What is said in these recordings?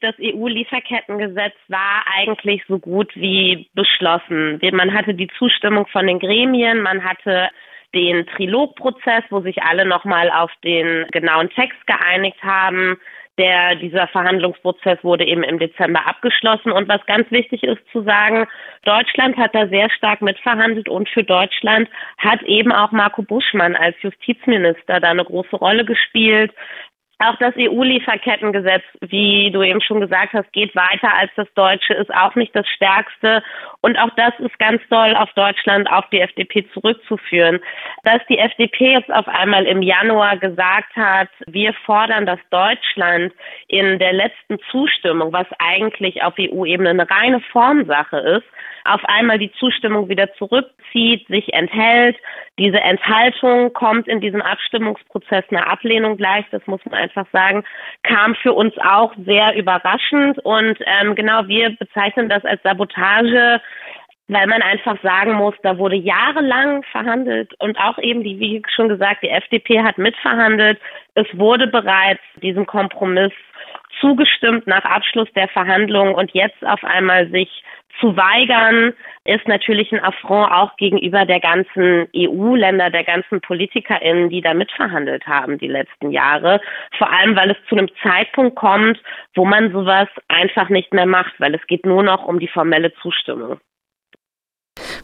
Das EU-Lieferkettengesetz war eigentlich so gut wie beschlossen. Man hatte die Zustimmung von den Gremien, man hatte den Trilogprozess, wo sich alle nochmal auf den genauen Text geeinigt haben. Der, dieser Verhandlungsprozess wurde eben im Dezember abgeschlossen. Und was ganz wichtig ist zu sagen, Deutschland hat da sehr stark mitverhandelt und für Deutschland hat eben auch Marco Buschmann als Justizminister da eine große Rolle gespielt. Auch das EU-Lieferkettengesetz, wie du eben schon gesagt hast, geht weiter als das deutsche, ist auch nicht das stärkste. Und auch das ist ganz doll auf Deutschland, auf die FDP zurückzuführen. Dass die FDP jetzt auf einmal im Januar gesagt hat, wir fordern, dass Deutschland in der letzten Zustimmung, was eigentlich auf EU-Ebene eine reine Formsache ist, auf einmal die Zustimmung wieder zurückzieht, sich enthält. Diese Enthaltung kommt in diesem Abstimmungsprozess eine Ablehnung gleich, das muss man einfach sagen, kam für uns auch sehr überraschend. Und ähm, genau, wir bezeichnen das als Sabotage weil man einfach sagen muss, da wurde jahrelang verhandelt und auch eben die, wie schon gesagt, die FDP hat mitverhandelt. Es wurde bereits diesem Kompromiss zugestimmt nach Abschluss der Verhandlungen und jetzt auf einmal sich zu weigern, ist natürlich ein Affront auch gegenüber der ganzen EU-Länder, der ganzen PolitikerInnen, die da mitverhandelt haben die letzten Jahre. Vor allem, weil es zu einem Zeitpunkt kommt, wo man sowas einfach nicht mehr macht, weil es geht nur noch um die formelle Zustimmung.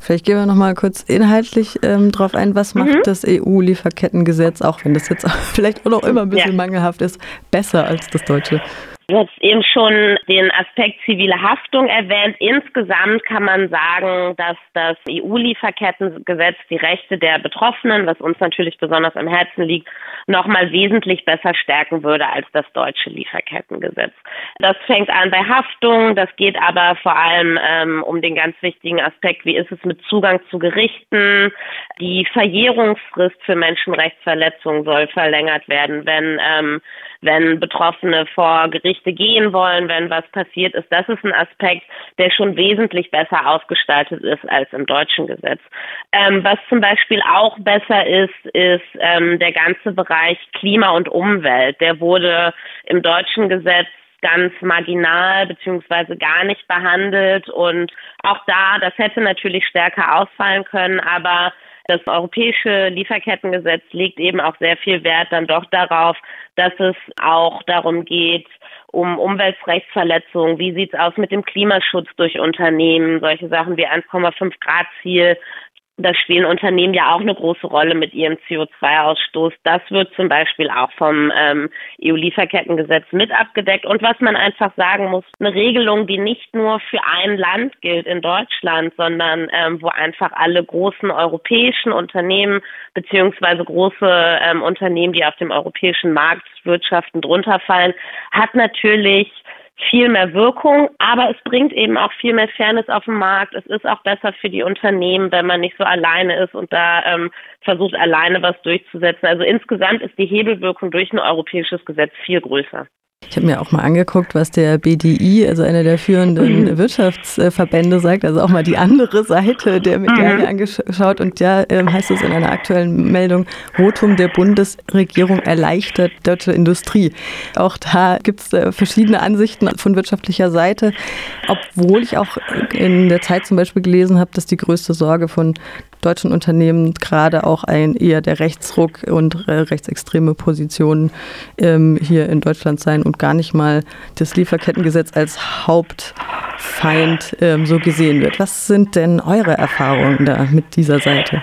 Vielleicht gehen wir noch mal kurz inhaltlich ähm, drauf ein. Was macht mhm. das EU-Lieferkettengesetz, auch wenn das jetzt vielleicht auch noch immer ein bisschen ja. mangelhaft ist, besser als das deutsche? Du hast eben schon den Aspekt zivile Haftung erwähnt. Insgesamt kann man sagen, dass das EU-Lieferkettengesetz die Rechte der Betroffenen, was uns natürlich besonders am Herzen liegt, nochmal wesentlich besser stärken würde als das deutsche Lieferkettengesetz. Das fängt an bei Haftung, das geht aber vor allem ähm, um den ganz wichtigen Aspekt, wie ist es mit Zugang zu Gerichten. Die Verjährungsfrist für Menschenrechtsverletzungen soll verlängert werden, wenn ähm, wenn Betroffene vor Gerichte gehen wollen, wenn was passiert ist. Das ist ein Aspekt, der schon wesentlich besser ausgestaltet ist als im deutschen Gesetz. Ähm, was zum Beispiel auch besser ist, ist ähm, der ganze Bereich Klima und Umwelt. Der wurde im deutschen Gesetz ganz marginal beziehungsweise gar nicht behandelt und auch da, das hätte natürlich stärker ausfallen können, aber das europäische Lieferkettengesetz legt eben auch sehr viel Wert dann doch darauf, dass es auch darum geht, um Umweltrechtsverletzungen, wie sieht's aus mit dem Klimaschutz durch Unternehmen, solche Sachen wie 1,5 Grad Ziel, da spielen Unternehmen ja auch eine große Rolle mit ihrem CO2-Ausstoß. Das wird zum Beispiel auch vom ähm, EU-Lieferkettengesetz mit abgedeckt. Und was man einfach sagen muss, eine Regelung, die nicht nur für ein Land gilt in Deutschland, sondern ähm, wo einfach alle großen europäischen Unternehmen beziehungsweise große ähm, Unternehmen, die auf dem europäischen Markt wirtschaften, drunter fallen, hat natürlich viel mehr Wirkung, aber es bringt eben auch viel mehr Fairness auf den Markt. Es ist auch besser für die Unternehmen, wenn man nicht so alleine ist und da ähm, versucht, alleine was durchzusetzen. Also insgesamt ist die Hebelwirkung durch ein europäisches Gesetz viel größer. Ich habe mir auch mal angeguckt, was der BDI, also einer der führenden Wirtschaftsverbände, sagt, also auch mal die andere Seite der Medaille mhm. angeschaut. Und ja, ähm, heißt es in einer aktuellen Meldung, Votum der Bundesregierung erleichtert deutsche Industrie. Auch da gibt es äh, verschiedene Ansichten von wirtschaftlicher Seite, obwohl ich auch in der Zeit zum Beispiel gelesen habe, dass die größte Sorge von deutschen Unternehmen gerade auch ein eher der Rechtsruck und äh, rechtsextreme Positionen ähm, hier in Deutschland sein und gar nicht mal das Lieferkettengesetz als Hauptfeind ähm, so gesehen wird. Was sind denn eure Erfahrungen da mit dieser Seite?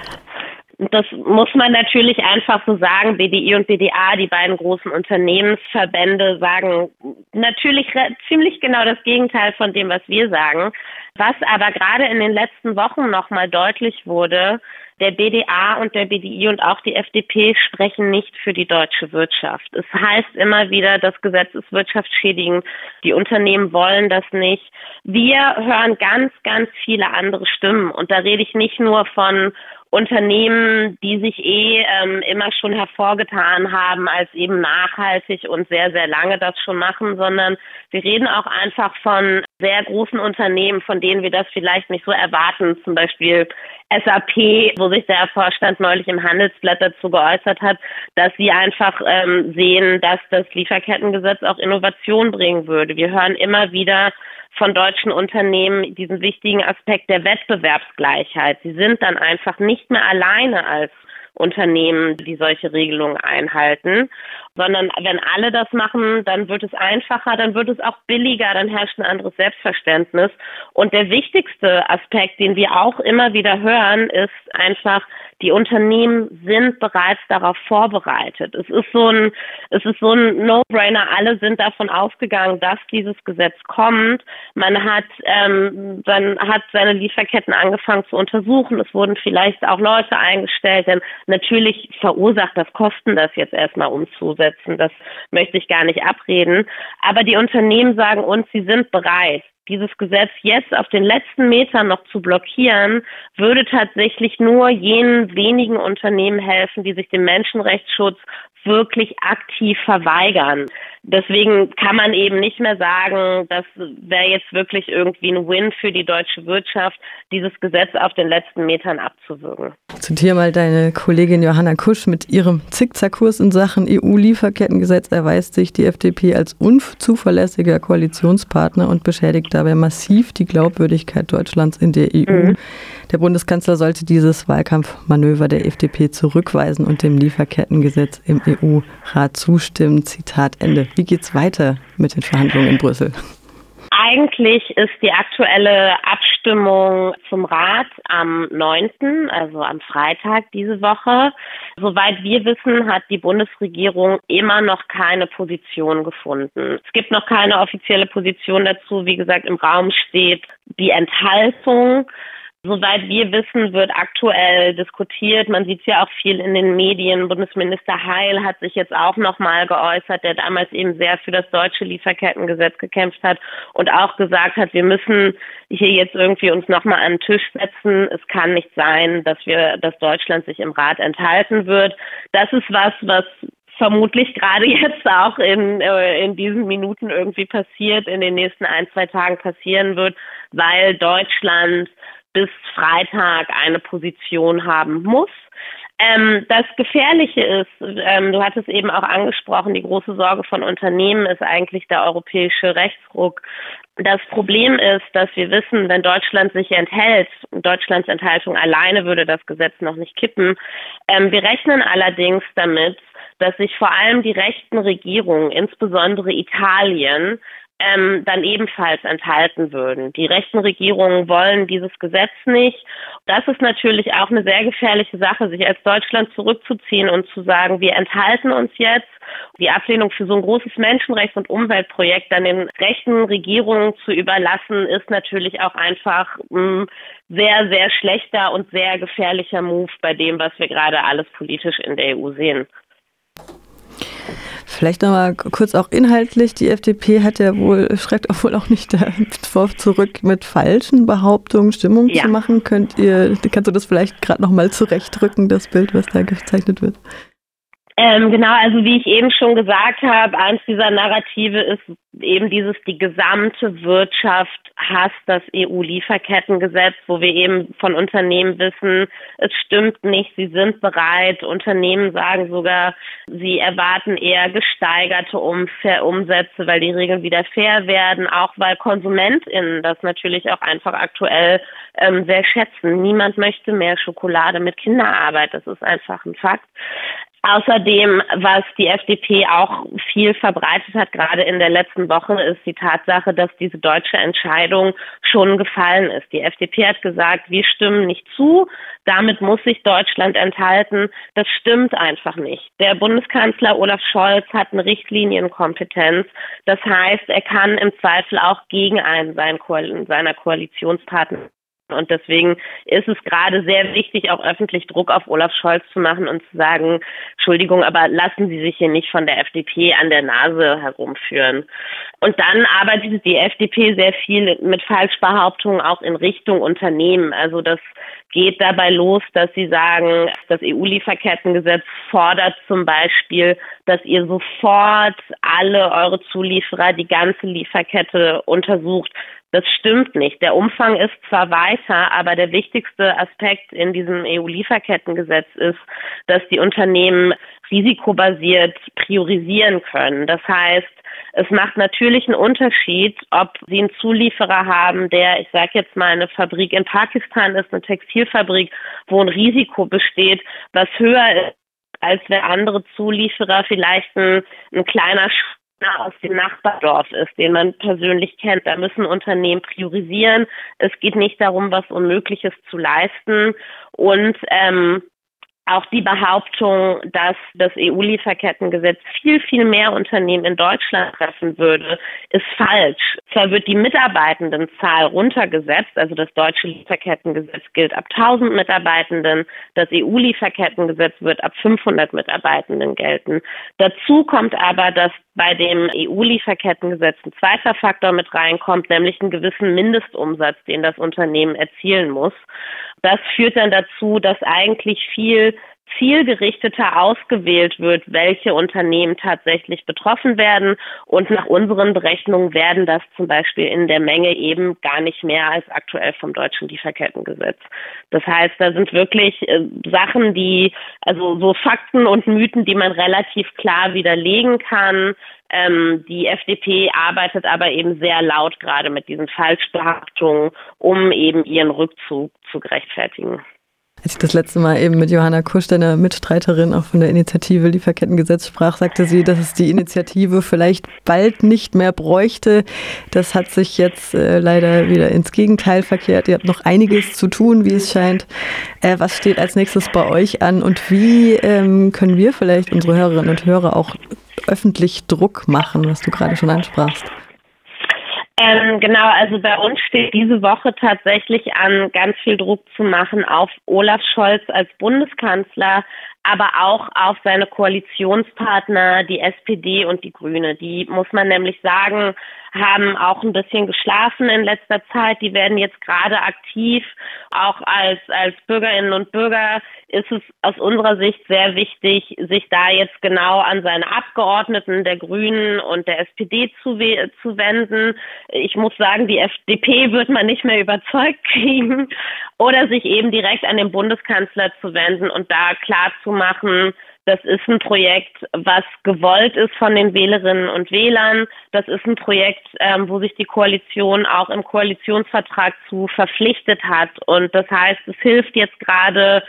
Das muss man natürlich einfach so sagen. BDI und BDA, die beiden großen Unternehmensverbände, sagen natürlich ziemlich genau das Gegenteil von dem, was wir sagen. Was aber gerade in den letzten Wochen nochmal deutlich wurde, der BDA und der BDI und auch die FDP sprechen nicht für die deutsche Wirtschaft. Es heißt immer wieder, das Gesetz ist wirtschaftsschädigend, die Unternehmen wollen das nicht. Wir hören ganz, ganz viele andere Stimmen und da rede ich nicht nur von Unternehmen, die sich eh ähm, immer schon hervorgetan haben als eben nachhaltig und sehr, sehr lange das schon machen, sondern wir reden auch einfach von sehr großen Unternehmen, von denen wir das vielleicht nicht so erwarten. Zum Beispiel SAP, wo sich der Vorstand neulich im Handelsblatt dazu geäußert hat, dass sie einfach ähm, sehen, dass das Lieferkettengesetz auch Innovation bringen würde. Wir hören immer wieder von deutschen Unternehmen diesen wichtigen Aspekt der Wettbewerbsgleichheit. Sie sind dann einfach nicht mehr alleine als Unternehmen, die solche Regelungen einhalten, sondern wenn alle das machen, dann wird es einfacher, dann wird es auch billiger, dann herrscht ein anderes Selbstverständnis. Und der wichtigste Aspekt, den wir auch immer wieder hören, ist einfach, die Unternehmen sind bereits darauf vorbereitet. Es ist so ein, es ist so ein No-Brainer. Alle sind davon ausgegangen, dass dieses Gesetz kommt. Man hat, ähm, man hat seine Lieferketten angefangen zu untersuchen. Es wurden vielleicht auch Leute eingestellt, denn natürlich verursacht das Kosten, das jetzt erstmal umzusetzen. Das möchte ich gar nicht abreden. Aber die Unternehmen sagen uns, sie sind bereit dieses Gesetz jetzt auf den letzten Metern noch zu blockieren, würde tatsächlich nur jenen wenigen Unternehmen helfen, die sich dem Menschenrechtsschutz wirklich aktiv verweigern. Deswegen kann man eben nicht mehr sagen, das wäre jetzt wirklich irgendwie ein Win für die deutsche Wirtschaft, dieses Gesetz auf den letzten Metern abzuwürgen. Zitiere mal deine Kollegin Johanna Kusch mit ihrem Zickzackkurs in Sachen EU-Lieferkettengesetz erweist sich die FDP als unzuverlässiger Koalitionspartner und beschädigt dabei massiv die Glaubwürdigkeit Deutschlands in der EU. Mhm. Der Bundeskanzler sollte dieses Wahlkampfmanöver der FDP zurückweisen und dem Lieferkettengesetz im EU-Rat zustimmen. Zitat Ende. Wie geht's weiter mit den Verhandlungen in Brüssel? Eigentlich ist die aktuelle Abstimmung zum Rat am 9., also am Freitag diese Woche. Soweit wir wissen, hat die Bundesregierung immer noch keine Position gefunden. Es gibt noch keine offizielle Position dazu. Wie gesagt, im Raum steht die Enthaltung. Soweit wir wissen, wird aktuell diskutiert. Man sieht es ja auch viel in den Medien. Bundesminister Heil hat sich jetzt auch nochmal geäußert, der damals eben sehr für das deutsche Lieferkettengesetz gekämpft hat und auch gesagt hat, wir müssen hier jetzt irgendwie uns nochmal an den Tisch setzen. Es kann nicht sein, dass wir, dass Deutschland sich im Rat enthalten wird. Das ist was, was vermutlich gerade jetzt auch in, äh, in diesen Minuten irgendwie passiert, in den nächsten ein, zwei Tagen passieren wird, weil Deutschland bis Freitag eine Position haben muss. Ähm, das Gefährliche ist, ähm, du hattest eben auch angesprochen, die große Sorge von Unternehmen ist eigentlich der europäische Rechtsruck. Das Problem ist, dass wir wissen, wenn Deutschland sich enthält, Deutschlands Enthaltung alleine würde das Gesetz noch nicht kippen. Ähm, wir rechnen allerdings damit, dass sich vor allem die rechten Regierungen, insbesondere Italien, ähm, dann ebenfalls enthalten würden. Die rechten Regierungen wollen dieses Gesetz nicht. Das ist natürlich auch eine sehr gefährliche Sache, sich als Deutschland zurückzuziehen und zu sagen, wir enthalten uns jetzt. Die Ablehnung für so ein großes Menschenrechts- und Umweltprojekt dann den rechten Regierungen zu überlassen, ist natürlich auch einfach ein sehr, sehr schlechter und sehr gefährlicher Move bei dem, was wir gerade alles politisch in der EU sehen. Vielleicht nochmal kurz auch inhaltlich. Die FDP hat ja wohl, schreckt auch wohl auch nicht davor zurück, mit falschen Behauptungen Stimmung ja. zu machen. Könnt ihr, kannst du das vielleicht gerade nochmal zurechtrücken, das Bild, was da gezeichnet wird? Ähm, genau, also wie ich eben schon gesagt habe, eins dieser Narrative ist eben dieses, die gesamte Wirtschaft hasst das EU-Lieferkettengesetz, wo wir eben von Unternehmen wissen, es stimmt nicht, sie sind bereit. Unternehmen sagen sogar, sie erwarten eher gesteigerte um Umsätze, weil die Regeln wieder fair werden, auch weil KonsumentInnen das natürlich auch einfach aktuell ähm, sehr schätzen. Niemand möchte mehr Schokolade mit Kinderarbeit, das ist einfach ein Fakt. Außerdem, was die FDP auch viel verbreitet hat, gerade in der letzten Woche, ist die Tatsache, dass diese deutsche Entscheidung schon gefallen ist. Die FDP hat gesagt, wir stimmen nicht zu, damit muss sich Deutschland enthalten. Das stimmt einfach nicht. Der Bundeskanzler Olaf Scholz hat eine Richtlinienkompetenz. Das heißt, er kann im Zweifel auch gegen einen seiner Koalitionspartner und deswegen ist es gerade sehr wichtig, auch öffentlich Druck auf Olaf Scholz zu machen und zu sagen, Entschuldigung, aber lassen Sie sich hier nicht von der FDP an der Nase herumführen. Und dann arbeitet die FDP sehr viel mit Falschbehauptungen auch in Richtung Unternehmen. Also das geht dabei los, dass sie sagen, das EU-Lieferkettengesetz fordert zum Beispiel, dass ihr sofort alle eure Zulieferer, die ganze Lieferkette untersucht. Das stimmt nicht. Der Umfang ist zwar weiter, aber der wichtigste Aspekt in diesem EU-Lieferkettengesetz ist, dass die Unternehmen risikobasiert priorisieren können. Das heißt, es macht natürlich einen Unterschied, ob Sie einen Zulieferer haben, der, ich sage jetzt mal, eine Fabrik in Pakistan ist, eine Textilfabrik, wo ein Risiko besteht, was höher ist, als wenn andere Zulieferer vielleicht ein, ein kleiner aus dem Nachbardorf ist, den man persönlich kennt. Da müssen Unternehmen priorisieren. Es geht nicht darum, was Unmögliches zu leisten. Und ähm, auch die Behauptung, dass das EU-Lieferkettengesetz viel, viel mehr Unternehmen in Deutschland treffen würde, ist falsch. Zwar wird die Mitarbeitendenzahl runtergesetzt, also das deutsche Lieferkettengesetz gilt ab 1000 Mitarbeitenden, das EU-Lieferkettengesetz wird ab 500 Mitarbeitenden gelten. Dazu kommt aber, dass bei dem EU-Lieferkettengesetz ein zweiter Faktor mit reinkommt, nämlich einen gewissen Mindestumsatz, den das Unternehmen erzielen muss. Das führt dann dazu, dass eigentlich viel zielgerichteter ausgewählt wird, welche Unternehmen tatsächlich betroffen werden. Und nach unseren Berechnungen werden das zum Beispiel in der Menge eben gar nicht mehr als aktuell vom deutschen Lieferkettengesetz. Das heißt, da sind wirklich äh, Sachen, die, also so Fakten und Mythen, die man relativ klar widerlegen kann. Ähm, die FDP arbeitet aber eben sehr laut gerade mit diesen Falschbehauptungen, um eben ihren Rückzug zu gerechtfertigen. Als ich das letzte Mal eben mit Johanna Kusch, deiner Mitstreiterin auch von der Initiative Lieferkettengesetz sprach, sagte sie, dass es die Initiative vielleicht bald nicht mehr bräuchte. Das hat sich jetzt äh, leider wieder ins Gegenteil verkehrt. Ihr habt noch einiges zu tun, wie es scheint. Äh, was steht als nächstes bei euch an und wie ähm, können wir vielleicht unsere Hörerinnen und Hörer auch öffentlich Druck machen, was du gerade schon ansprachst? Ähm, genau, also bei uns steht diese Woche tatsächlich an, ganz viel Druck zu machen auf Olaf Scholz als Bundeskanzler, aber auch auf seine Koalitionspartner, die SPD und die Grüne. Die muss man nämlich sagen, haben auch ein bisschen geschlafen in letzter Zeit. Die werden jetzt gerade aktiv. Auch als, als Bürgerinnen und Bürger ist es aus unserer Sicht sehr wichtig, sich da jetzt genau an seine Abgeordneten der Grünen und der SPD zu, zu wenden. Ich muss sagen, die FDP wird man nicht mehr überzeugt kriegen oder sich eben direkt an den Bundeskanzler zu wenden und da klar zu machen, das ist ein Projekt, was gewollt ist von den Wählerinnen und Wählern. Das ist ein Projekt, ähm, wo sich die Koalition auch im Koalitionsvertrag zu verpflichtet hat. Und das heißt, es hilft jetzt gerade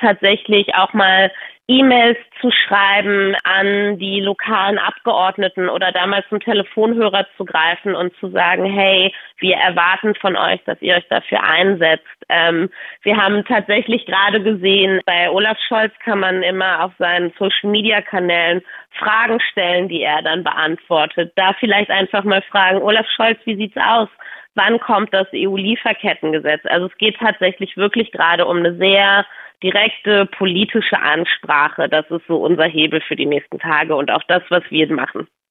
tatsächlich auch mal E-Mails zu schreiben an die lokalen Abgeordneten oder damals zum Telefonhörer zu greifen und zu sagen, hey, wir erwarten von euch, dass ihr euch dafür einsetzt. Ähm, wir haben tatsächlich gerade gesehen, bei Olaf Scholz kann man immer auf seinen Social-Media-Kanälen Fragen stellen, die er dann beantwortet. Da vielleicht einfach mal fragen, Olaf Scholz, wie sieht's aus? Wann kommt das EU-Lieferkettengesetz? Also es geht tatsächlich wirklich gerade um eine sehr direkte politische Ansprache. Das ist so unser Hebel für die nächsten Tage und auch das, was wir machen.